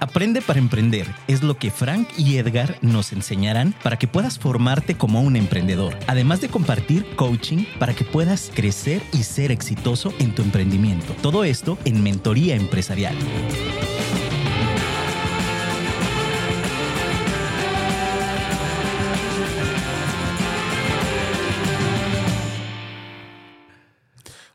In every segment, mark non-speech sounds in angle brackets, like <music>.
Aprende para emprender es lo que Frank y Edgar nos enseñarán para que puedas formarte como un emprendedor, además de compartir coaching para que puedas crecer y ser exitoso en tu emprendimiento. Todo esto en Mentoría Empresarial.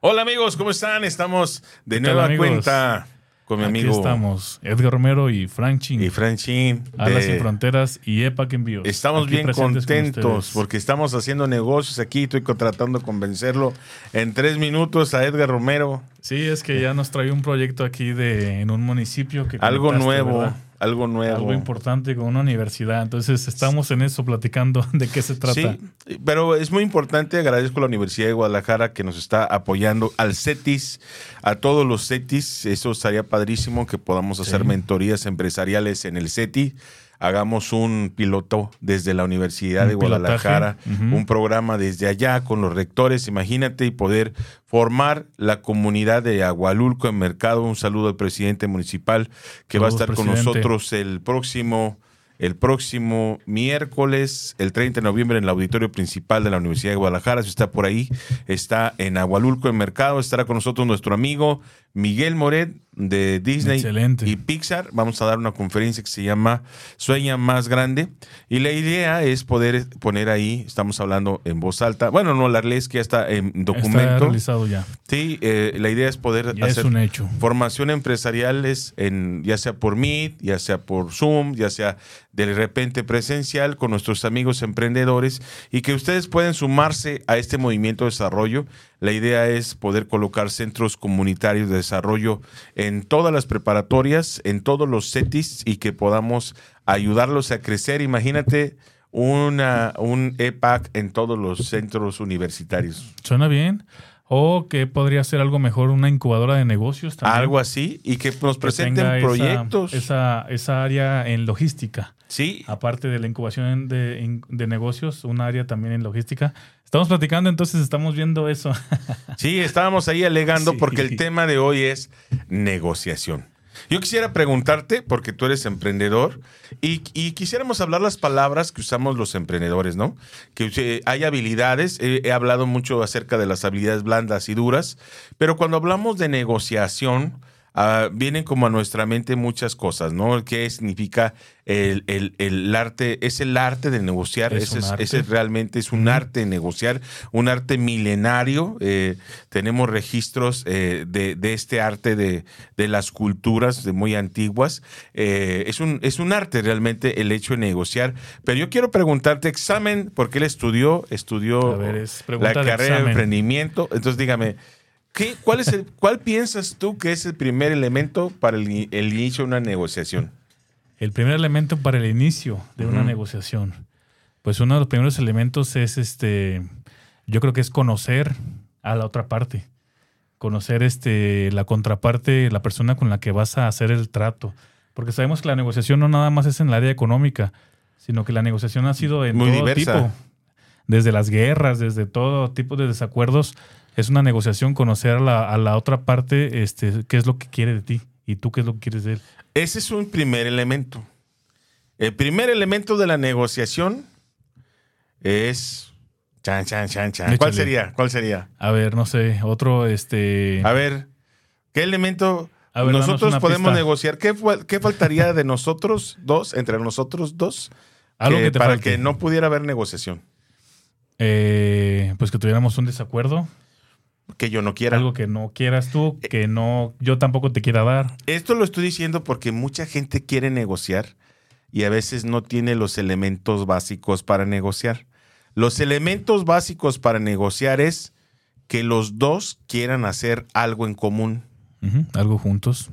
Hola amigos, ¿cómo están? Estamos de nueva cuenta con mi amigo. Aquí estamos, Edgar Romero y Frank Chin. Y Frank Chin. Alas Sin Fronteras y EPAC Envíos. Estamos bien contentos porque estamos haciendo negocios aquí. Estoy tratando de convencerlo en tres minutos a Edgar Romero. Sí, es que ya nos trae un proyecto aquí de en un municipio que algo nuevo algo nuevo. Algo importante con una universidad. Entonces estamos en eso platicando <laughs> de qué se trata. Sí, pero es muy importante, agradezco a la Universidad de Guadalajara que nos está apoyando, al CETIS, a todos los CETIS. Eso estaría padrísimo que podamos hacer mentorías empresariales en el CETI hagamos un piloto desde la Universidad de Guadalajara, un programa desde allá con los rectores, imagínate, y poder formar la comunidad de Agualulco en Mercado. Un saludo al presidente municipal que va a estar con nosotros el próximo el próximo miércoles, el 30 de noviembre, en el auditorio principal de la Universidad de Guadalajara. Si está por ahí, está en Agualulco, en Mercado. Estará con nosotros nuestro amigo Miguel Moret de Disney y Pixar. Vamos a dar una conferencia que se llama Sueña más grande. Y la idea es poder poner ahí, estamos hablando en voz alta. Bueno, no, la lees que ya está en documento. Está realizado ya. Sí, eh, la idea es poder hacer un hecho. formación empresariales, en, ya sea por Meet, ya sea por Zoom, ya sea de repente presencial con nuestros amigos emprendedores y que ustedes pueden sumarse a este movimiento de desarrollo la idea es poder colocar centros comunitarios de desarrollo en todas las preparatorias, en todos los CETIS y que podamos ayudarlos a crecer. Imagínate una, un EPAC en todos los centros universitarios. Suena bien. O que podría ser algo mejor, una incubadora de negocios también. Algo así, y que nos presenten proyectos. Esa, esa, área en logística. Sí. Aparte de la incubación de, de negocios, un área también en logística. Estamos platicando, entonces estamos viendo eso. Sí, estábamos ahí alegando <laughs> porque el tema de hoy es negociación. Yo quisiera preguntarte, porque tú eres emprendedor, y, quisiéramos hablar las palabras que usamos los emprendedores, ¿no? Que hay habilidades, he hablado mucho acerca de las habilidades blandas y duras, pero cuando hablamos de negociación, Ah, vienen como a nuestra mente muchas cosas, ¿no? ¿Qué significa el, arte? Es el arte de negociar, ese, realmente es un arte de negociar, un arte milenario. Eh, tenemos registros eh, de, este arte de, las culturas de muy antiguas. Eh, es, un, es un arte realmente el hecho de negociar. Pero yo quiero preguntarte, examen, porque él estudió, estudió la carrera de emprendimiento. Entonces dígame, ¿Qué, cuál, es el, ¿Cuál piensas tú que es el primer elemento para el, inicio de una negociación? El primer elemento para el inicio de una negociación. Pues uno de los primeros elementos es este, yo creo que es conocer a la otra parte. Conocer este, la contraparte, la persona con la que vas a hacer el trato. Porque sabemos que la negociación no nada más es en el área económica, sino que la negociación ha sido en Muy todo tipo. Desde las guerras, desde todo tipo de desacuerdos es una negociación, conocer a la, otra parte este, qué es lo que quiere de ti y tú qué es lo que quieres de él. Ese es un primer elemento. El primer elemento de la negociación es... Chan, chan, chan, chan. ¿Cuál sería? ¿Cuál sería? A ver, no sé, otro, este... A ver, ¿qué elemento nosotros podemos negociar? ¿Qué, ¿Qué, faltaría de nosotros dos, entre nosotros dos, Algo que, para que no pudiera haber negociación? Eh, pues que tuviéramos un desacuerdo que yo no quiera. Algo que no quieras tú, eh, que no, yo tampoco te quiera dar. Esto lo estoy diciendo porque mucha gente quiere negociar y a veces no tiene los elementos básicos para negociar. Los elementos básicos para negociar es que los dos quieran hacer algo en común. algo juntos.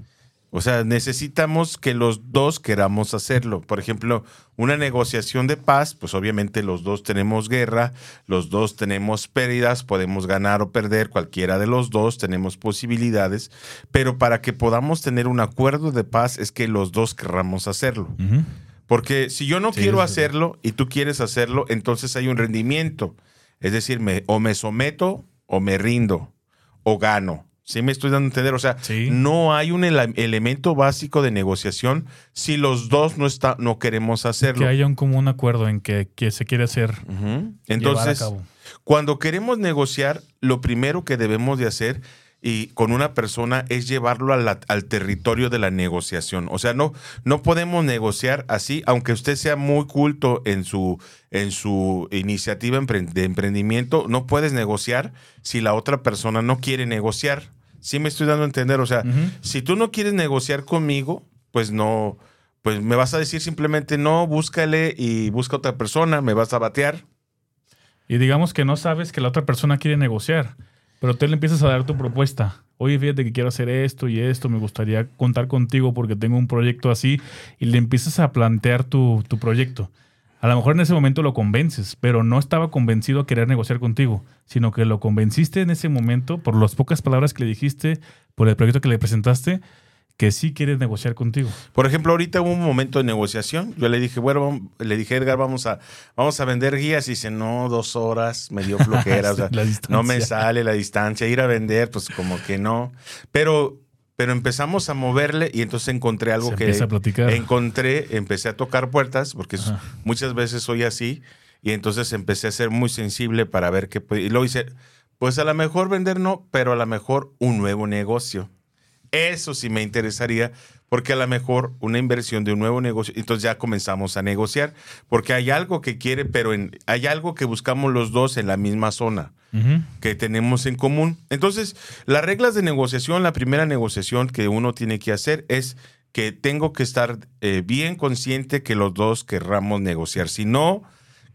O sea, necesitamos que los dos queramos hacerlo. Por ejemplo, una negociación de paz, pues obviamente los dos tenemos guerra, los dos tenemos pérdidas, podemos ganar o perder, cualquiera de los dos tenemos posibilidades, pero para que podamos tener un acuerdo de paz es que los dos querramos hacerlo. Porque si yo no quiero hacerlo y tú quieres hacerlo, entonces hay un rendimiento. Es decir, me, o me someto o me rindo o gano. Sí me estoy dando a entender. O sea, Sí. no hay un ele- elemento básico de negociación si los dos no, está, no queremos hacerlo. Que haya un común acuerdo en que, que se quiere hacer. Entonces, cuando queremos negociar, lo primero que debemos de hacer y con una persona es llevarlo a la- al territorio de la negociación. O sea, no, no podemos negociar así, aunque usted sea muy culto en su, en su iniciativa de emprendimiento, no puedes negociar si la otra persona no quiere negociar. Sí me estoy dando a entender. O sea, si tú no quieres negociar conmigo, pues no, pues me vas a decir simplemente no, búscale y busca otra persona, me vas a batear. Y digamos que no sabes que la otra persona quiere negociar, pero tú le empiezas a dar tu propuesta. Oye, fíjate que quiero hacer esto y esto, me gustaría contar contigo porque tengo un proyecto así, y le empiezas a plantear tu, tu proyecto. A lo mejor en ese momento lo convences, pero no estaba convencido a querer negociar contigo, sino que lo convenciste en ese momento por las pocas palabras que le dijiste, por el proyecto que le presentaste, que sí quiere negociar contigo. Por ejemplo, ahorita hubo un momento de negociación. Yo le dije, bueno, le dije, Edgar, vamos a, vamos a vender guías. Y dice, no, dos horas, me dio <laughs> flojera. o sea, no me sale la distancia. Ir a vender, pues como que no. Pero, pero empezamos a moverle y entonces encontré algo Se que empieza a platicar. encontré, empecé a tocar puertas, porque Ajá. muchas veces soy así. Y entonces empecé a ser muy sensible para ver qué puede. Y luego hice, pues a lo mejor vender no, pero a lo mejor un nuevo negocio. Eso sí me interesaría, porque a lo mejor una inversión de un nuevo negocio, entonces ya comenzamos a negociar, porque hay algo que quiere, pero en- hay algo que buscamos los dos en la misma zona Que tenemos en común. Entonces, las reglas de negociación, la primera negociación que uno tiene que hacer es que tengo que estar eh, bien consciente que los dos querramos negociar. Si no,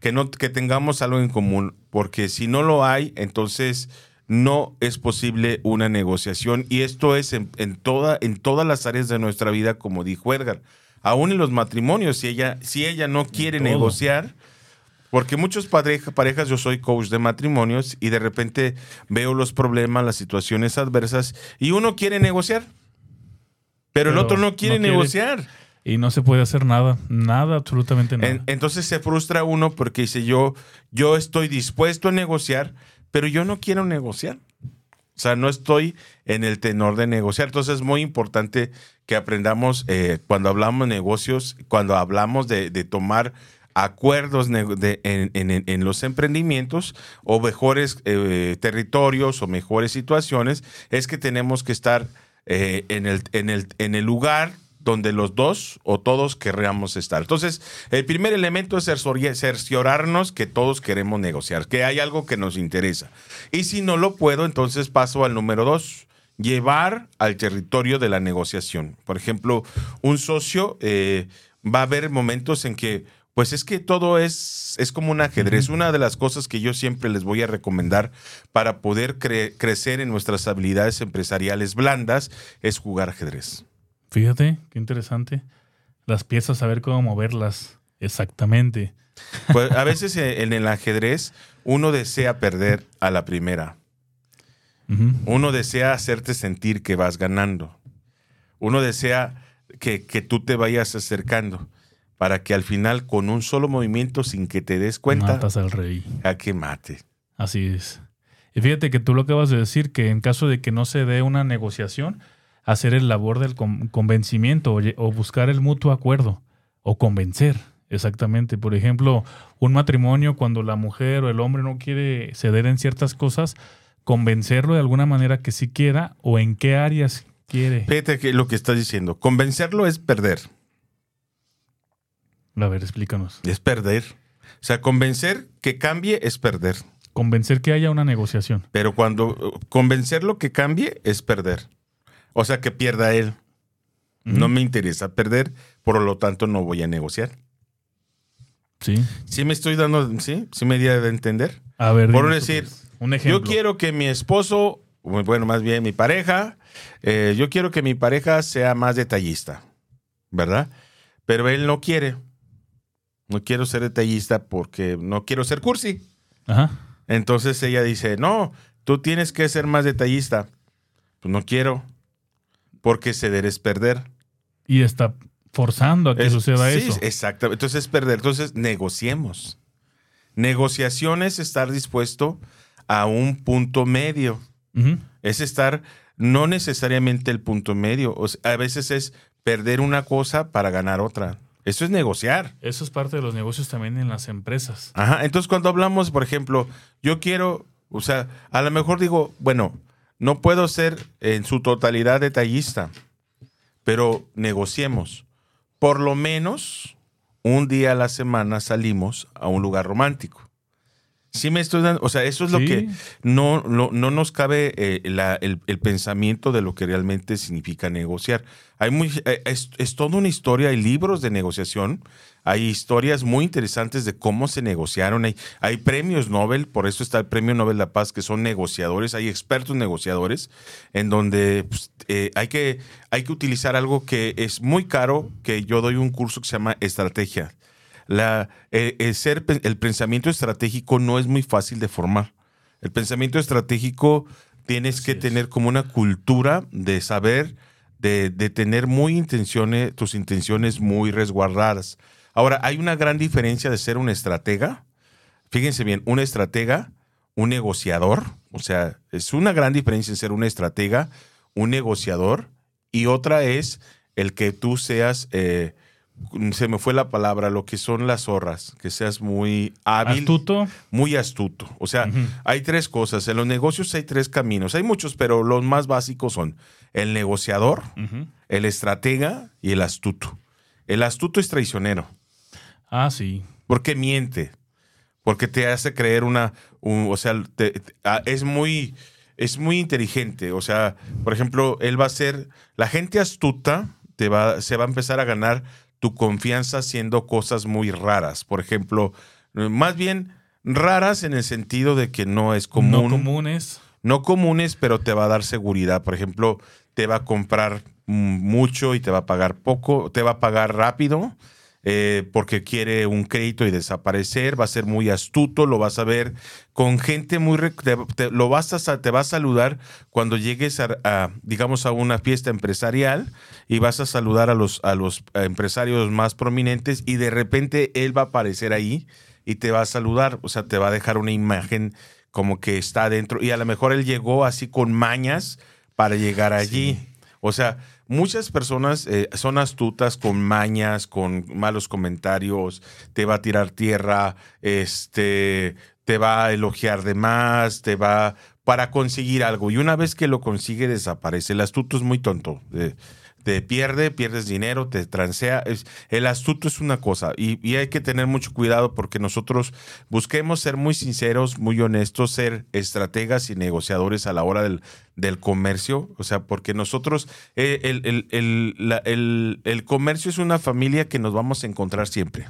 que no que tengamos algo en común, porque si no lo hay, entonces no es posible una negociación y esto es en, en toda en todas las áreas de nuestra vida, como dijo Edgar. Aún en los matrimonios, si ella si ella no quiere negociar, porque muchos pareja- parejas, yo soy coach de matrimonios y de repente veo los problemas, las situaciones adversas y uno quiere negociar, pero, el otro no quiere no quiere. negociar. Y no se puede hacer nada, nada, absolutamente nada. En- entonces se frustra uno porque dice yo, yo estoy dispuesto a negociar, pero yo no quiero negociar. O sea, no estoy en el tenor de negociar. Entonces es muy importante que aprendamos eh, cuando hablamos de negocios, cuando hablamos de, de tomar acuerdos en, los emprendimientos o mejores eh, territorios o mejores situaciones, es que tenemos que estar eh, en, el, en, el, en el lugar donde los dos o todos querríamos estar. Entonces, el primer elemento es cercior- cerciorarnos que todos queremos negociar, que hay algo que nos interesa. Y si no lo puedo, entonces paso al número dos, llevar al territorio de la negociación. Por ejemplo, un socio eh, va a haber momentos en que, pues es que todo es, es como un ajedrez. Una de las cosas que yo siempre les voy a recomendar para poder cre- crecer en nuestras habilidades empresariales blandas es jugar ajedrez. Fíjate, qué interesante. Las piezas, saber cómo moverlas exactamente. <laughs> Pues a veces eh, en el ajedrez uno desea perder a la primera. Uno desea hacerte sentir que vas ganando. Uno desea que, que tú te vayas acercando para que al final con un solo movimiento sin que te des cuenta, Matas al rey. a que mate. Así es. Y fíjate que tú lo acabas de decir, que en caso de que no se dé una negociación, hacer el labor del con- convencimiento o buscar el mutuo acuerdo o convencer. Exactamente. Por ejemplo, un matrimonio cuando la mujer o el hombre no quiere ceder en ciertas cosas, convencerlo de alguna manera que sí quiera o en qué áreas quiere. Fíjate que lo que estás diciendo, convencerlo es perder, A ver, explícanos. es perder. O sea, convencer que cambie es perder. Convencer que haya una negociación. Pero cuando convencerlo que cambie es perder. O sea, que pierda él. No me interesa perder, por lo tanto no voy a negociar. Sí. Sí me estoy dando, sí, sí me di a entender. A ver, Por decir, pues, un ejemplo. Yo quiero que mi esposo, bueno, más bien mi pareja, eh, yo quiero que mi pareja sea más detallista, ¿verdad? Pero él no quiere. No quiero ser detallista porque no quiero ser cursi. Ajá. Entonces ella dice, no, tú tienes que ser más detallista. Pues no quiero, porque ceder es perder. Y está forzando a que Es- suceda sí, eso. Exacto. Entonces es perder. Entonces negociemos. Negociación es estar dispuesto a un punto medio. Es estar, no necesariamente el punto medio. a veces es perder una cosa para ganar otra. Eso es negociar. Eso es parte de los negocios también en las empresas. Ajá. Entonces, cuando hablamos, por ejemplo, yo quiero, o sea, a lo mejor digo, bueno, no puedo ser en su totalidad detallista, pero negociemos. Por lo menos un día a la semana salimos a un lugar romántico. Sí me estoy dando, o sea, eso es lo que no, no, nos cabe eh, el, pensamiento de lo que realmente significa negociar. Hay muy, eh, es, es, toda una historia, hay libros de negociación, hay historias muy interesantes de cómo se negociaron, hay, hay premios Nobel, por eso está el Premio Nobel de la Paz, que son negociadores, hay expertos negociadores, en donde pues, eh, hay, que, hay que utilizar algo que es muy caro, que yo doy un curso que se llama estrategia la, eh, el, ser, el pensamiento estratégico no es muy fácil de formar. El pensamiento estratégico tienes que tener como una cultura de saber, de, tener muy intenciones, tus intenciones muy resguardadas. Ahora, hay una gran diferencia de ser un estratega. Fíjense bien, un estratega, un negociador, o sea, es una gran diferencia en ser un estratega, un negociador, y otra es el que tú seas eh, se me fue la palabra, lo que son las zorras, que seas muy hábil. Astuto. Muy astuto. O sea, hay tres cosas. En los negocios hay tres caminos. Hay muchos, pero los más básicos son el negociador, el estratega y el astuto. El astuto es traicionero. Ah, sí. Porque miente. Porque te hace creer una. o sea, es muy. Es muy inteligente. O sea, por ejemplo, él va a ser. La gente astuta te va, se va a empezar a ganar tu confianza haciendo cosas muy raras. Por ejemplo, más bien raras en el sentido de que no es común. No comunes. No comunes, pero te va a dar seguridad. Por ejemplo, te va a comprar mucho y te va a pagar poco, te va a pagar rápido eh, porque quiere un crédito y desaparecer, va a ser muy astuto, lo vas a ver con gente muy... Te, lo vas a, te va a saludar cuando llegues a, digamos, a una fiesta empresarial y vas a saludar a los, a los empresarios más prominentes y de repente él va a aparecer ahí y te va a saludar, o sea, te va a dejar una imagen como que está adentro y a lo mejor él llegó así con mañas para llegar allí. O sea, muchas personas eh, son astutas con mañas, con malos comentarios, te va a tirar tierra, este, te va a elogiar de más, te va para conseguir algo. Y una vez que lo consigue, desaparece. El astuto es muy tonto. Eh, te pierde, pierdes dinero, te transea. el astuto es una cosa y, hay que tener mucho cuidado porque nosotros busquemos ser muy sinceros, muy honestos, ser estrategas y negociadores a la hora del, del comercio. O sea, porque nosotros, eh, el, el, el, comercio es una familia que nos vamos a encontrar siempre.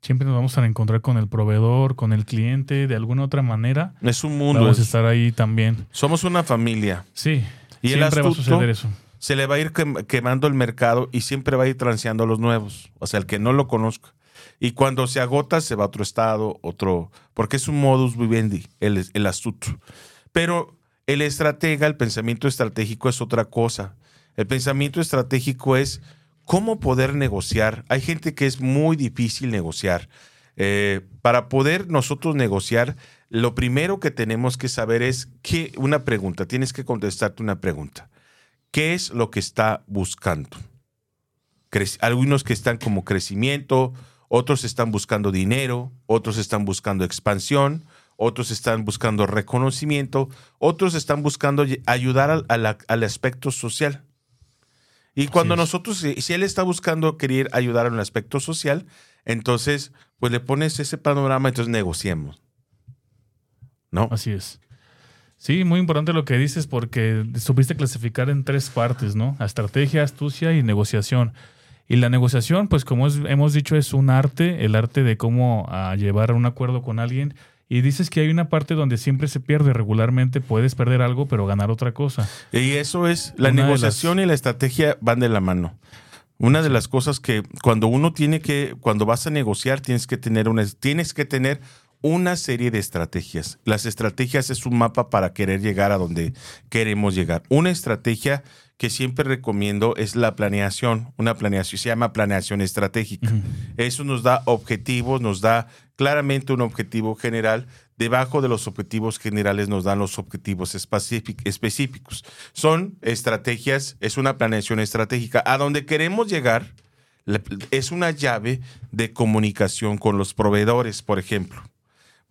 Siempre nos vamos a encontrar con el proveedor, con el cliente, de alguna otra manera. Es un mundo. Vamos a estar ahí también. Somos una familia. Sí. Y siempre va a suceder eso se le va a ir quemando el mercado y siempre va a ir transeando a los nuevos, o sea, el que no lo conozca. Y cuando se agota, se va a otro estado, otro, porque es un modus vivendi, el, el astuto. Pero el estratega, el pensamiento estratégico es otra cosa. El pensamiento estratégico es cómo poder negociar. Hay gente que es muy difícil negociar. Eh, para poder nosotros negociar, lo primero que tenemos que saber es que una pregunta, tienes que contestarte una pregunta. ¿Qué es lo que está buscando? algunos que están como crecimiento, otros están buscando dinero, otros están buscando expansión, otros están buscando reconocimiento, otros están buscando ayudar al, aspecto social. Y cuando nosotros, si él está buscando querer ayudar en el aspecto social, entonces, pues le pones ese panorama, entonces negociemos. ¿No? Así es. Sí, muy importante lo que dices porque supiste clasificar en tres partes, ¿no? Estrategia, astucia y negociación. Y la negociación, pues como hemos dicho, es un arte, el arte de cómo ah, llevar a un acuerdo con alguien. Y dices que hay una parte donde siempre se pierde regularmente, puedes perder algo, pero ganar otra cosa. Y eso es, la negociación y la estrategia van de la mano. Una de las cosas que cuando uno tiene que, cuando vas a negociar, tienes que tener una, tienes que tener una serie de estrategias. Las estrategias es un mapa para querer llegar a donde queremos llegar. Una estrategia que siempre recomiendo es la planeación. Una planeación se llama planeación estratégica. Eso nos da objetivos, nos da claramente un objetivo general. Debajo de los objetivos generales nos dan los objetivos específicos. Son estrategias, es una planeación estratégica. A donde queremos llegar es una llave de comunicación con los proveedores, por ejemplo.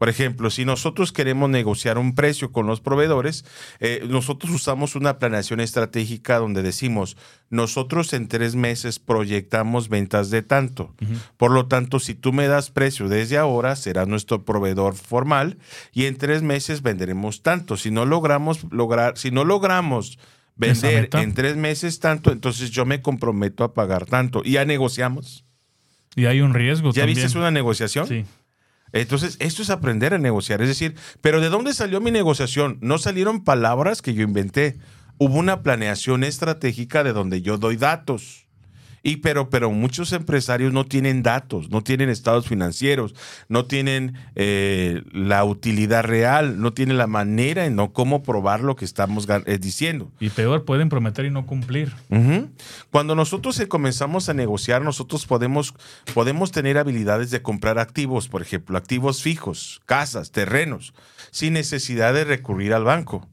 Por ejemplo, si nosotros queremos negociar un precio con los proveedores, eh, nosotros usamos una planeación estratégica donde decimos, nosotros en tres meses proyectamos ventas de tanto. Por lo tanto, si tú me das precio desde ahora, será nuestro proveedor formal y en tres meses venderemos tanto. Si no logramos lograr, si no logramos vender en tres meses tanto, entonces yo me comprometo a pagar tanto. Y ya negociamos. Y hay un riesgo. ¿Ya viste una negociación? Sí. Entonces, esto es aprender a negociar. Es decir, pero ¿de dónde salió mi negociación? No salieron palabras que yo inventé. Hubo una planeación estratégica de donde yo doy datos. Y pero, pero muchos empresarios no tienen datos, no tienen estados financieros, no tienen eh, la utilidad real, no tienen la manera en no cómo probar lo que estamos eh, diciendo. Y peor, pueden prometer y no cumplir. Cuando nosotros eh, comenzamos a negociar, nosotros podemos, podemos tener habilidades de comprar activos, por ejemplo, activos fijos, casas, terrenos, sin necesidad de recurrir al banco.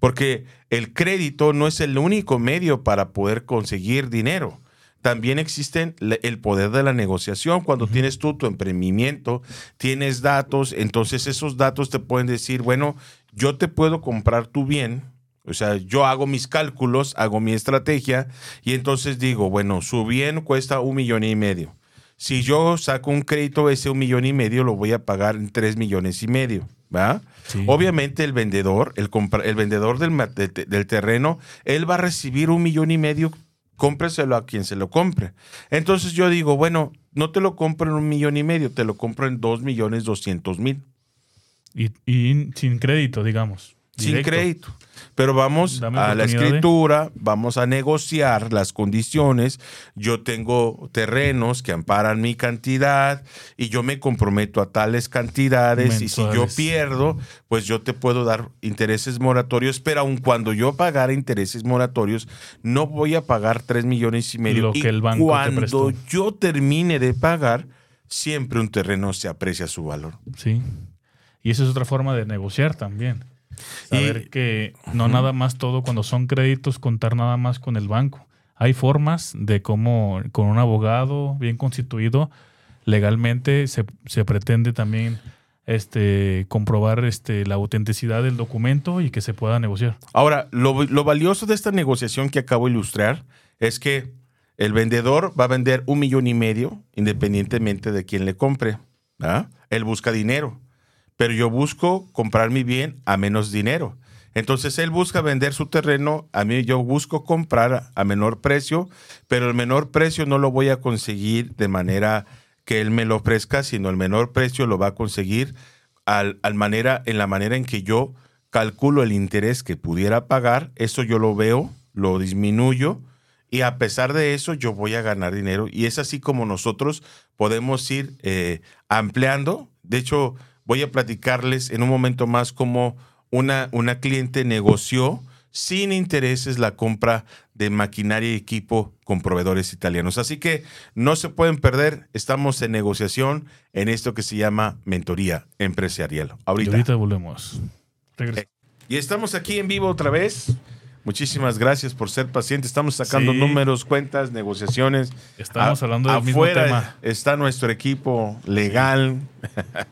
Porque el crédito no es el único medio para poder conseguir dinero también existe el poder de la negociación. Cuando tienes tú tu emprendimiento, tienes datos, entonces esos datos te pueden decir, bueno, yo te puedo comprar tu bien. O sea, yo hago mis cálculos, hago mi estrategia y entonces digo, bueno, su bien cuesta un millón y medio. Si yo saco un crédito, ese un millón y medio lo voy a pagar en tres millones y medio. ¿va? Obviamente el vendedor, el, el vendedor del, del terreno, él va a recibir un millón y medio cómpreselo a quien se lo compre. Entonces yo digo, bueno, no te lo compro en un millón y medio, te lo compro en dos millones doscientos mil. Y, y sin crédito, digamos. Sin crédito. Pero vamos a la escritura, vamos a negociar las condiciones. Yo tengo terrenos que amparan mi cantidad y yo me comprometo a tales cantidades. Y si yo pierdo, pues yo te puedo dar intereses moratorios, pero aun cuando yo pagara intereses moratorios, no voy a pagar tres millones y medio. Lo que el banco cuando yo termine de pagar, siempre un terreno se aprecia su valor. Sí. Y esa es otra forma de negociar también. Saber que no nada más todo cuando son créditos, contar nada más con el banco. Hay formas de cómo con un abogado bien constituido, legalmente se, pretende también este, comprobar este, la autenticidad del documento y que se pueda negociar. Ahora, lo, lo valioso de esta negociación que acabo de ilustrar es que el vendedor va a vender un millón y medio independientemente de quién le compre. Él busca dinero pero yo busco comprar mi bien a menos dinero. Entonces él busca vender su terreno, a mí yo busco comprar a menor precio, pero el menor precio no lo voy a conseguir de manera que él me lo ofrezca, sino el menor precio lo va a conseguir al, manera, en la manera en que yo calculo el interés que pudiera pagar, eso yo lo veo, lo disminuyo y a pesar de eso yo voy a ganar dinero y es así como nosotros podemos ir eh, ampliando. De hecho, Voy a platicarles en un momento más cómo una, una cliente negoció sin intereses la compra de maquinaria y equipo con proveedores italianos. Así que no se pueden perder, estamos en negociación en esto que se llama mentoría empresarial. Ahorita, volvemos. Y estamos aquí en vivo otra vez. Muchísimas gracias por ser paciente. Estamos sacando números, cuentas, negociaciones. Estamos hablando del mismo tema. Está nuestro equipo legal.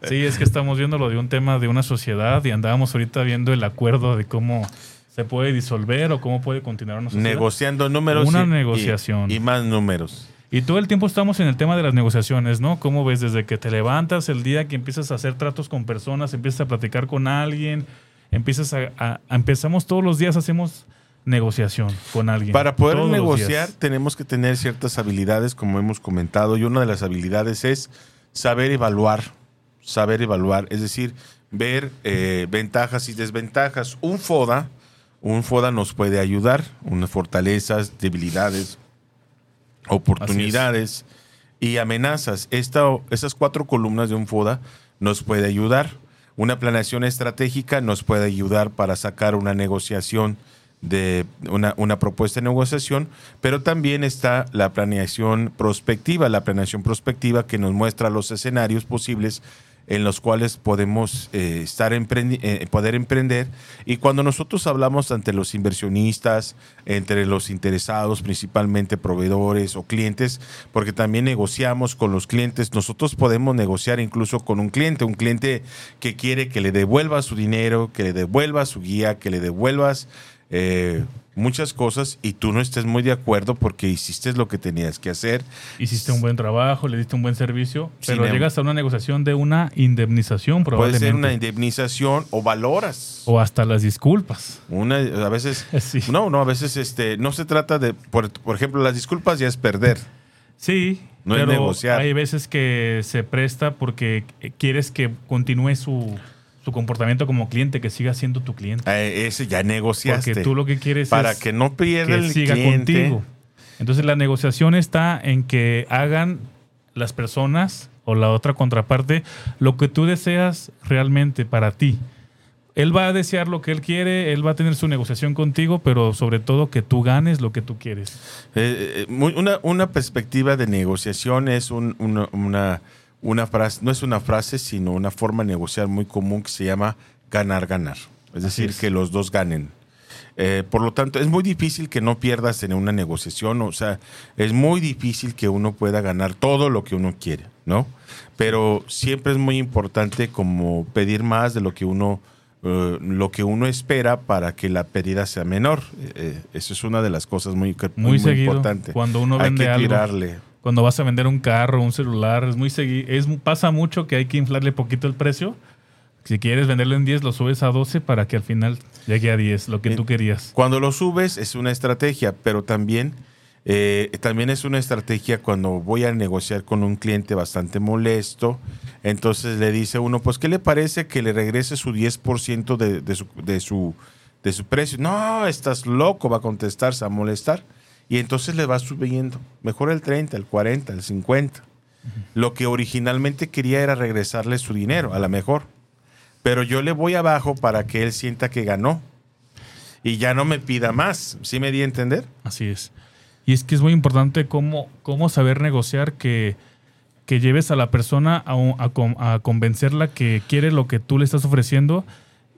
Sí, es que estamos viendo lo de un tema de una sociedad y andábamos ahorita viendo el acuerdo de cómo se puede disolver o cómo puede continuar una sociedad. Negociando números. Una negociación. Y, más números. Y todo el tiempo estamos en el tema de las negociaciones, ¿no? ¿Cómo ves desde que te levantas el día que empiezas a hacer tratos con personas, empiezas a platicar con alguien, empiezas a empezamos todos los días, hacemos negociación con alguien. Para poder negociar tenemos que tener ciertas habilidades, como hemos comentado, y una de las habilidades es saber evaluar, saber evaluar, es decir, ver eh, ventajas y desventajas. Un FODA, un FODA nos puede ayudar, unas fortalezas, debilidades, oportunidades y amenazas. Esta, esas cuatro columnas de un FODA nos puede ayudar. Una planeación estratégica nos puede ayudar para sacar una negociación de una, propuesta de negociación, pero también está la planeación prospectiva, la planeación prospectiva que nos muestra los escenarios posibles en los cuales podemos eh, estar eh, poder emprender. Y cuando nosotros hablamos ante los inversionistas, entre los interesados, principalmente proveedores o clientes, porque también negociamos con los clientes, nosotros podemos negociar incluso con un cliente, un cliente que quiere que le devuelva su dinero, que le devuelva su guía, que le devuelvas eh, muchas cosas y tú no estés muy de acuerdo porque hiciste lo que tenías que hacer. Hiciste un buen trabajo, le diste un buen servicio, pero llegas a una negociación de una indemnización probablemente. Puede ser una indemnización o valoras. O hasta las disculpas. Una, a veces, <laughs> no, no, a veces este, no se trata de, por, ejemplo, las disculpas ya es perder. Sí, no pero es negociar. Hay veces que se presta porque quieres que continúe su su comportamiento como cliente, que siga siendo tu cliente. Eh, ese ya negociaste. Porque tú lo que quieres para que no pierda el siga contigo. Entonces la negociación está en que hagan las personas o la otra contraparte lo que tú deseas realmente para ti. Él va a desear lo que él quiere, él va a tener su negociación contigo, pero sobre todo que tú ganes lo que tú quieres. Eh, eh, una, una, perspectiva de negociación es una una frase, no es una frase, sino una forma de negociar muy común que se llama ganar, ganar. Es decir, que los dos ganen. Eh, por lo tanto, es muy difícil que no pierdas en una negociación, o sea, es muy difícil que uno pueda ganar todo lo que uno quiere, ¿no? Pero siempre es muy importante como pedir más de lo que uno, eh, lo que uno espera para que la pérdida sea menor. Eh, eso es una de las cosas muy, muy, muy, importante. Cuando uno vende Hay que tirarle cuando vas a vender un carro, un celular, es muy es, pasa mucho que hay que inflarle poquito el precio. Si quieres venderlo en 10, lo subes a 12 para que al final llegue a 10, lo que tú querías. Cuando lo subes es una estrategia, pero también, eh, también es una estrategia cuando voy a negociar con un cliente bastante molesto. Entonces le dice uno, pues, ¿qué le parece que le regrese su 10% de, de, su, de, su, de su precio? No, estás loco, va a contestarse, a molestar. Y entonces le va subiendo, mejor el 30, el 40, el 50. Lo que originalmente quería era regresarle su dinero, a lo mejor. Pero yo le voy abajo para que él sienta que ganó. Y ya no me pida más. ¿Sí me di a entender? Así es. Y es que es muy importante cómo, cómo saber negociar que, que lleves a la persona a, a, convencerla que quiere lo que tú le estás ofreciendo.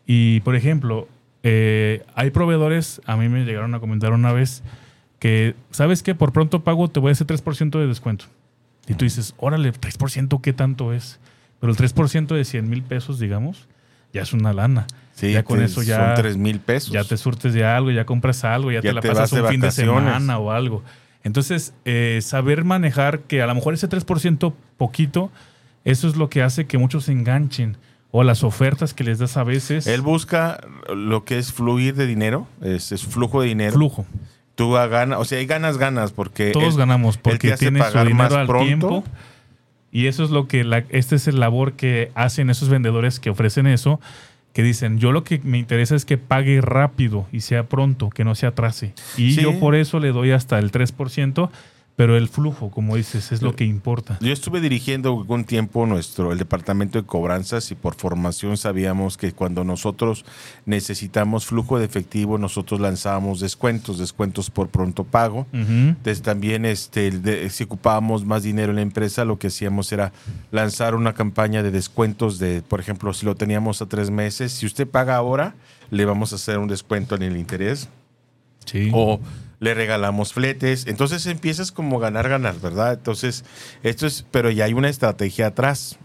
Y, por ejemplo, eh, hay proveedores, a mí me llegaron a comentar una vez, que, ¿sabes qué? Por pronto pago te voy a hacer 3% de descuento. Y tú dices, órale, 3%, ¿qué tanto es? Pero el 3% de 100 mil pesos, digamos, ya es una lana. Sí, ya con eso ya. Son 3 mil pesos. Ya te surtes de algo, ya compras algo, ya, te la pasas un fin de semana o algo. Entonces, eh, saber manejar que a lo mejor ese 3% poquito, eso es lo que hace que muchos se enganchen. O las ofertas que les das a veces. Él busca lo que es fluir de dinero, es, es flujo de dinero. Flujo tú ganas, o sea, hay ganas, ganas, porque todos ganamos porque tienes su dinero al tiempo. Y eso es lo que la, este es el labor que hacen esos vendedores que ofrecen eso, que dicen, yo lo que me interesa es que pague rápido y sea pronto, que no se atrase. Y yo por eso le doy hasta el 3%, pero el flujo, como dices, es lo que importa. Yo estuve dirigiendo algún tiempo nuestro, el departamento de cobranzas y por formación sabíamos que cuando nosotros necesitamos flujo de efectivo, nosotros lanzábamos descuentos, descuentos por pronto pago. Entonces también este, si ocupábamos más dinero en la empresa, lo que hacíamos era lanzar una campaña de descuentos de, por ejemplo, si lo teníamos a tres meses, si usted paga ahora, le vamos a hacer un descuento en el interés. Sí. O le regalamos fletes. Entonces empiezas como ganar, ganar, ¿verdad? Entonces, esto es, pero ya hay una estrategia atrás.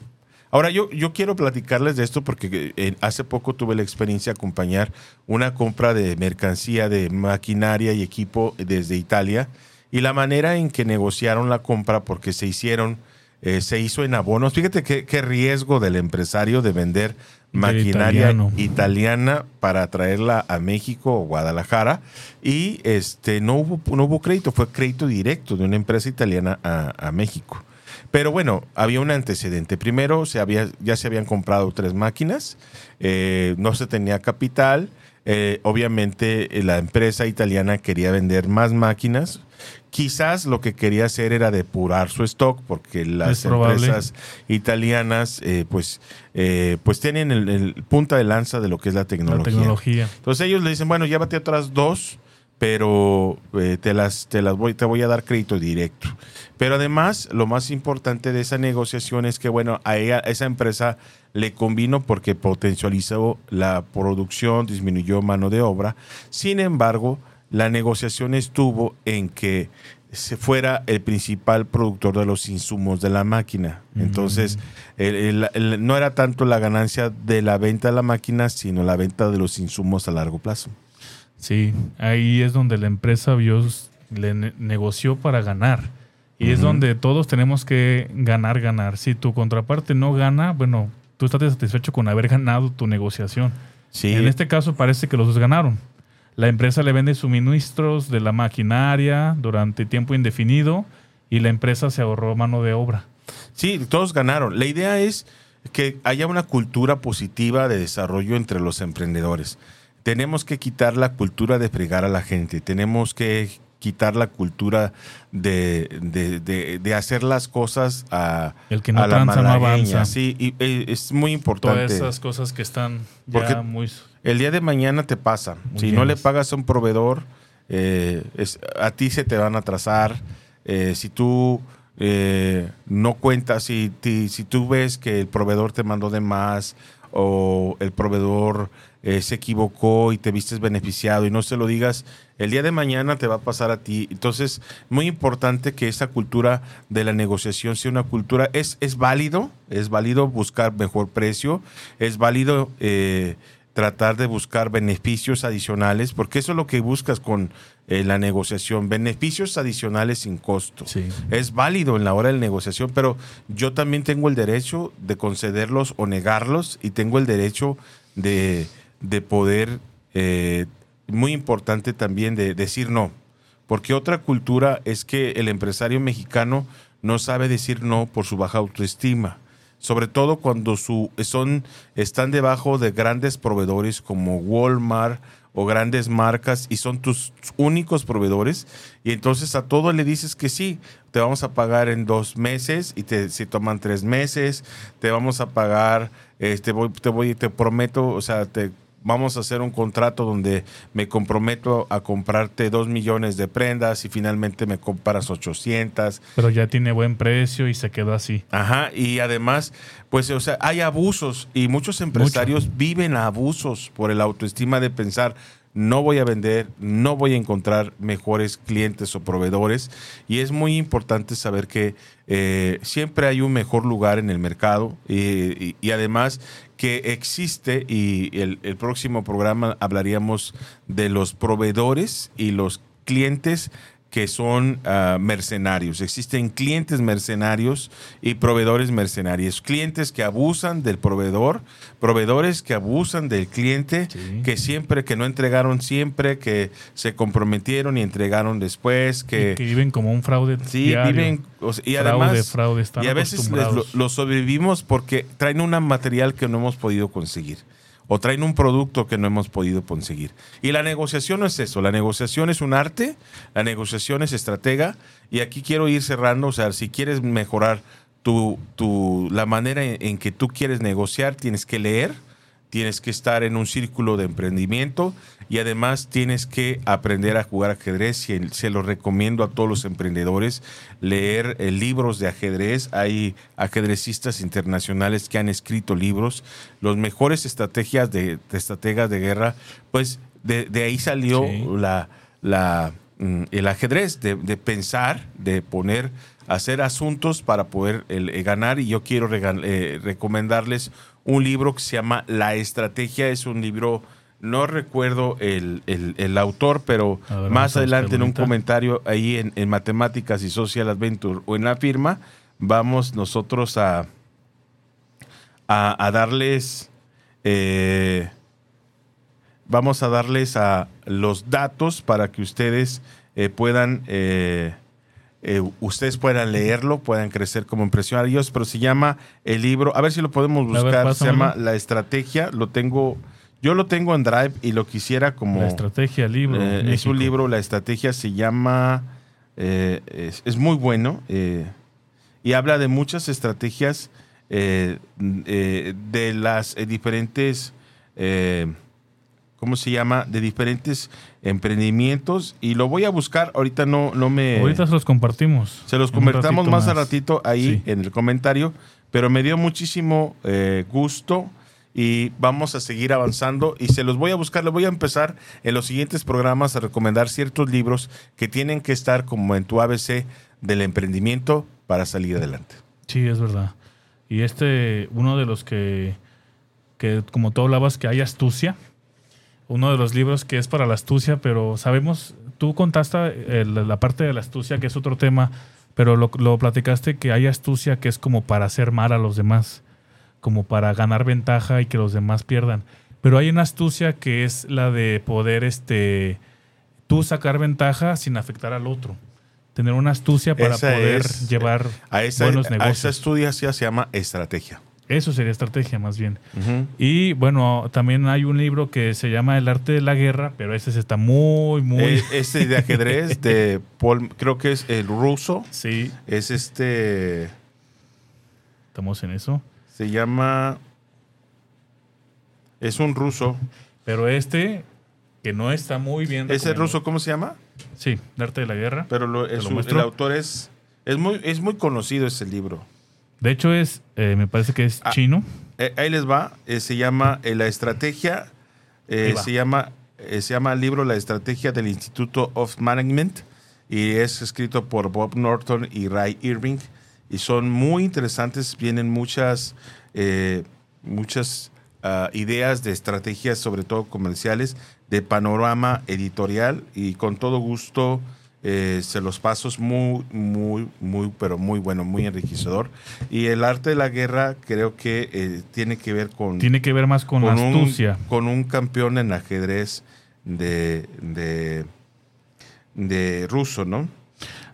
Ahora, yo, yo quiero platicarles de esto porque eh, hace poco tuve la experiencia de acompañar una compra de mercancía, de maquinaria y equipo desde Italia y la manera en que negociaron la compra porque se hicieron, eh, se hizo en abonos. Fíjate qué, qué riesgo del empresario de vender maquinaria italiana para traerla a México o Guadalajara. Y este no hubo no hubo crédito fue crédito directo de una empresa italiana a, México. Pero bueno había un antecedente. Primero se había ya se habían comprado tres máquinas eh, no se tenía capital eh, obviamente la empresa italiana quería vender más máquinas Quizás lo que quería hacer era depurar su stock, porque las empresas italianas, eh, pues, eh, pues tienen el, punta de lanza de lo que es la tecnología. tecnología. Entonces ellos le dicen, bueno, llévate otras dos pero eh, te las, te las voy, te voy a dar crédito directo. Pero además, lo más importante de esa negociación es que, bueno, a, ella, a esa empresa le convino porque potencializó la producción, disminuyó mano de obra. Sin embargo, la negociación estuvo en que se fuera el principal productor de los insumos de la máquina. Entonces, no era tanto la ganancia de la venta de la máquina, sino la venta de los insumos a largo plazo. Sí, ahí es donde la empresa vio, le negoció para ganar. Y es donde todos tenemos que ganar, ganar. Si tu contraparte no gana, bueno, tú estás satisfecho con haber ganado tu negociación. Sí. En este caso parece que los dos ganaron. La empresa le vende suministros de la maquinaria durante tiempo indefinido y la empresa se ahorró mano de obra. Sí, todos ganaron. La idea es que haya una cultura positiva de desarrollo entre los emprendedores. Tenemos que quitar la cultura de fregar a la gente. Tenemos que quitar la cultura de, de, hacer las cosas a, el que no la no avanza. Sí, y, eh, es muy importante. Todas esas cosas que están ya muy... El día de mañana te pasa. si no le pagas a un proveedor, eh, a ti se te van a atrasar. Eh, si tú no cuentas, si, si tú ves que el proveedor te mandó de más o el proveedor eh, se equivocó y te vistes beneficiado y no se lo digas, el día de mañana te va a pasar a ti. Entonces, muy importante que esa cultura de la negociación sea una cultura, es, es válido, es válido buscar mejor precio, es válido eh, tratar de buscar beneficios adicionales, porque eso es lo que buscas con eh, la negociación, beneficios adicionales sin costo. Es válido en la hora de la negociación, pero yo también tengo el derecho de concederlos o negarlos y tengo el derecho de de poder, eh, muy importante también de decir no. Porque otra cultura es que el empresario mexicano no sabe decir no por su baja autoestima. Sobre todo cuando su, son, están debajo de grandes proveedores como Walmart o grandes marcas y son tus únicos proveedores. Y entonces a todo le dices que sí, te vamos a pagar en dos meses y te, si toman tres meses, te vamos a pagar, este, te voy, te prometo, o sea, te vamos a hacer un contrato donde me comprometo a comprarte dos millones de prendas y finalmente me compras 800. Pero ya tiene buen precio y se quedó así. Ajá, y además, pues, o sea, hay abusos y muchos empresarios viven abusos por el autoestima de pensar, no voy a vender, no voy a encontrar mejores clientes o proveedores. Y es muy importante saber que eh, siempre hay un mejor lugar en el mercado y, además que existe, y el, el próximo programa hablaríamos de los proveedores y los clientes que son ah, mercenarios. Existen clientes mercenarios y proveedores mercenarios. Clientes que abusan del proveedor, proveedores que abusan del cliente, que siempre, que no entregaron siempre, que se comprometieron y entregaron después, que, viven como un fraude. Sí, viven y además y a veces lo sobrevivimos porque traen un material que no hemos podido conseguir o traen un producto que no hemos podido conseguir. Y la negociación no es eso, la negociación es un arte, la negociación es estratega, y aquí quiero ir cerrando, o sea, si quieres mejorar tu, tu, la manera en que tú quieres negociar, tienes que leer, tienes que estar en un círculo de emprendimiento y además tienes que aprender a jugar ajedrez. Y se lo recomiendo a todos los emprendedores leer eh, libros de ajedrez. Hay ajedrecistas internacionales que han escrito libros. Los mejores estrategias de, estrategas de guerra, pues de, ahí salió la, la, mm, el ajedrez, de, pensar, de poner hacer asuntos para poder ganar y yo quiero eh, recomendarles un libro que se llama La Estrategia. Es un libro, no recuerdo el, autor, pero más adelante en un comentario ahí en, Matemáticas y Social Adventure o en la firma, vamos nosotros a, a, darles... Eh, vamos a darles a los datos para que ustedes eh, puedan eh, eh, ustedes puedan leerlo, puedan crecer como empresarios, pero se llama el libro, a ver si lo podemos buscar, se llama La Estrategia, lo tengo, yo lo tengo en Drive y lo quisiera como... La Estrategia, libro. Eh, es un libro, La Estrategia se llama, eh, es, muy bueno y habla de muchas estrategias de las diferentes ¿cómo se llama? De diferentes emprendimientos y lo voy a buscar. Ahorita no, no me... Ahorita se los compartimos. Se los convertamos más, a ratito ahí Sí. en el comentario, pero me dio muchísimo eh, gusto y vamos a seguir avanzando y se los voy a buscar. Les voy a empezar en los siguientes programas a recomendar ciertos libros que tienen que estar como en tu ABC del emprendimiento para salir adelante. Sí, es verdad. Y este, uno de los que, que como tú hablabas, que hay astucia, uno de los libros que es para la astucia, pero sabemos, tú contaste eh, la parte de la astucia, que es otro tema, pero lo, lo platicaste que hay astucia que es como para hacer mal a los demás, como para ganar ventaja y que los demás pierdan. Pero hay una astucia que es la de poder, este, tú sacar ventaja sin afectar al otro. Tener una astucia para Esa poder es- llevar A esa, buenos a esa negocios. estudia se llama estrategia. Eso sería estrategia más bien. Y bueno, también hay un libro que se llama El arte de la guerra, pero ese está muy, muy... Eh, este de ajedrez de <laughs> Paul, creo que es el ruso, sí, es este, estamos en eso. se llama, es un ruso. Pero este, que no está muy bien... ¿Ese ruso cómo se llama? Sí, El arte de la guerra. Pero lo- es lo un- muestro? el autor es, es, muy, es muy conocido ese libro. De hecho es, eh, me parece que es Ah. chino. Eh, ahí les va, eh, se llama eh, La Estrategia, se, llama, se llama el libro La Estrategia del Instituto of Management y es escrito por Bob Norton y Ray Irving y son muy interesantes, vienen muchas, eh, muchas ah, ideas de estrategias, sobre todo comerciales, de panorama editorial y con todo gusto eh, se los paso, es muy, muy, muy, pero muy bueno, muy enriquecedor. Y el arte de la guerra creo que eh, tiene que ver con, Tiene que ver más con, astucia. con un campeón en ajedrez de, de, de ruso, ¿no?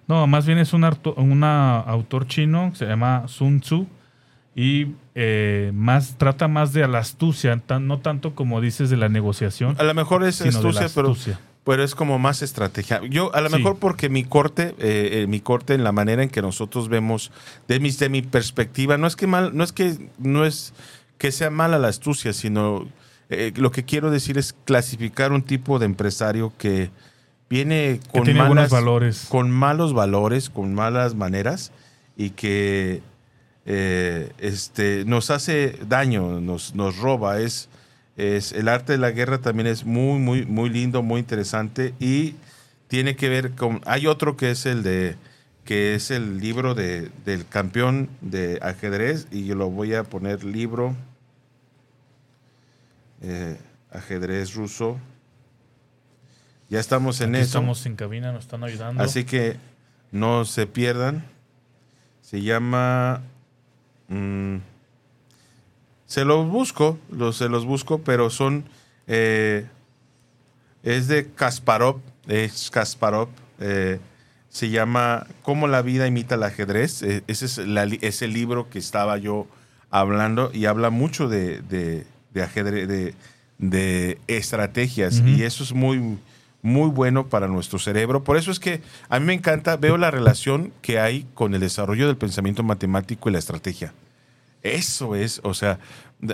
No, más bien es un, arto- una autor chino que se llama Sun Tzu y eh, más trata más de la astucia, tan- no tanto como dices de la negociación, A lo mejor es la astucia, pero, astucia. Pero es como más estrategia. Yo, a lo Sí. mejor porque mi corte, eh, eh, mi corte en la manera en que nosotros vemos, de mi, de mi perspectiva, no es que mal, no es que no es que sea mala la astucia, sino eh, lo que quiero decir es clasificar un tipo de empresario que viene Que con malas, valores. con malos valores, con malas maneras y que eh, este, nos hace daño, nos, nos roba. Es, es, el arte de la guerra también es muy, muy, muy lindo, muy interesante y tiene que ver con... Hay otro que es el de que es el libro de, del campeón de ajedrez y yo lo voy a poner libro eh, ajedrez ruso. Ya estamos en Aquí eso. estamos en cabina, nos están ayudando. Así que no se pierdan. Se llama. mm, se los busco, los, se los busco, pero son. eh, es de Kasparov. Es Kasparov. eh, se llama Cómo la vida imita el ajedrez. Eh, ese es la ese libro que estaba yo hablando y habla mucho de, de, de ajedrez, de, de estrategias. Y eso es muy, muy bueno para nuestro cerebro. Por eso es que a mí me encanta, veo la relación que hay con el desarrollo del pensamiento matemático y la estrategia. Eso es, o sea,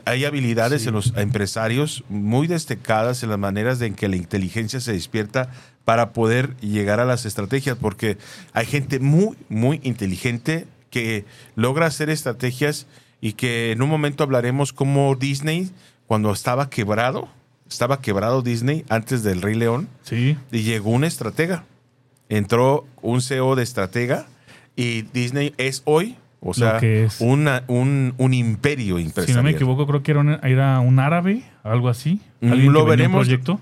hay habilidades Sí. en los empresarios muy destacadas en las maneras de en que la inteligencia se despierta para poder llegar a las estrategias, porque hay gente muy, muy inteligente que logra hacer estrategias y que en un momento hablaremos como Disney, cuando estaba quebrado, estaba quebrado Disney antes del Rey León, Sí, y llegó un estratega. Entró un CEO de estratega y Disney es hoy, o sea, que es. una- un, un imperio si empresarial. no me equivoco, creo que era un, era un árabe, algo así. Mm, lo veremos. proyecto.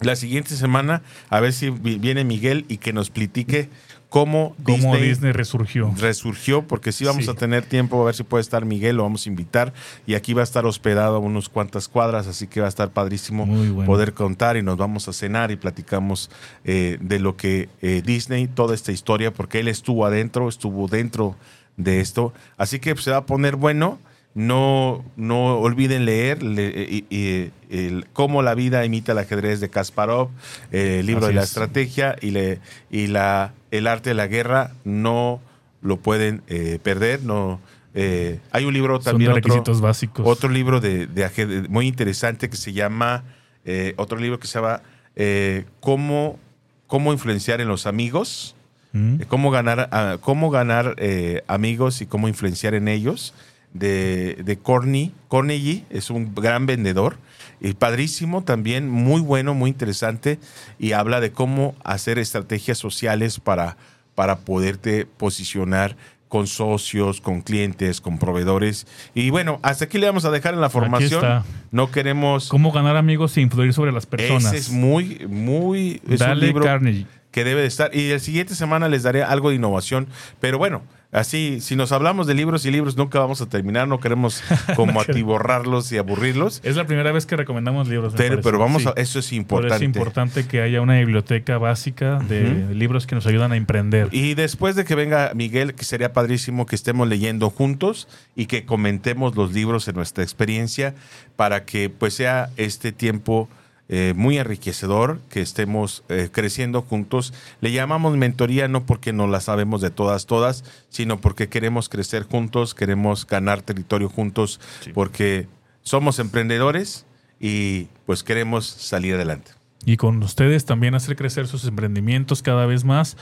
La siguiente semana, a ver si vi- viene Miguel y que nos platique cómo, Cómo Disney, Disney resurgió. resurgió, porque sí vamos Sí. a tener tiempo, a ver si puede estar Miguel, lo vamos a invitar. Y aquí va a estar hospedado a unos cuantas cuadras, así que va a estar padrísimo bueno. poder contar y nos vamos a cenar y platicamos eh, de lo que eh, Disney, toda esta historia, porque él estuvo adentro, estuvo dentro de esto. Así que pues, se va a poner bueno. No, no olviden leer le- y- y- el Cómo la vida imita el ajedrez de Kasparov, eh, el libro Así de la es. estrategia y, le, y la, el arte de la guerra. No lo pueden eh, perder. No, eh, hay un libro Son también, otro, requisitos básicos. otro libro de, de ajedrez muy interesante que se llama eh, otro libro que se llama eh, cómo, cómo influenciar en los amigos, Mm. eh, cómo ganar, ah, cómo ganar eh, amigos y cómo influenciar en ellos, de, de Corny, Carnegie, es un gran vendedor. Y padrísimo también, muy bueno, muy interesante. Y habla de cómo hacer estrategias sociales para, para poderte posicionar con socios, con clientes, con proveedores. Y bueno, hasta aquí le vamos a dejar en la formación. No queremos. ¿Cómo ganar amigos e influir sobre las personas? Ese es muy, muy. Es un Dale libro Carnegie. Que debe de estar. Y el siguiente semana les daré algo de innovación. Pero bueno, así, si nos hablamos de libros y libros, nunca vamos a terminar. No queremos <laughs> como atiborrarlos y aburrirlos. Es la primera vez que recomendamos libros. Pero, pero vamos Sí. a. Eso es Por importante. eso es importante que haya una biblioteca básica de libros que nos ayudan a emprender. Y después de que venga Miguel, que sería padrísimo que estemos leyendo juntos y que comentemos los libros en nuestra experiencia para que pues sea este tiempo eh, muy enriquecedor, que estemos eh, creciendo juntos. Le llamamos mentoría no porque no la sabemos de todas, todas, sino porque queremos crecer juntos, queremos ganar territorio juntos, Sí. porque somos emprendedores y pues queremos salir adelante. y con ustedes también hacer crecer sus emprendimientos cada vez más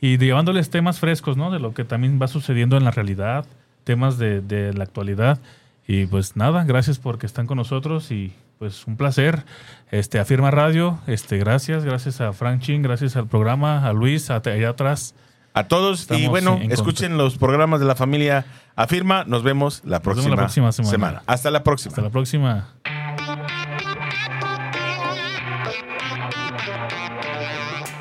y llevándoles temas frescos, ¿no? De lo que también va sucediendo en la realidad, temas de, de la actualidad. Y pues nada, gracias porque están con nosotros y pues un placer. Este, Afirma Radio, este, gracias, gracias a Frank Chin, gracias al programa, a Luis, a- allá atrás. A todos y bueno, en escuchen los programas de la familia Afirma. Nos vemos la vemos próxima, la próxima semana. Hasta la próxima. Hasta la próxima.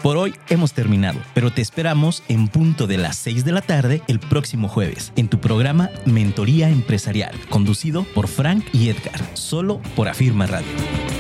Por hoy hemos terminado, pero te esperamos en punto de las 6 de la tarde el próximo jueves en tu programa Mentoría Empresarial, conducido por Frank y Edgar, solo por Afirma Radio.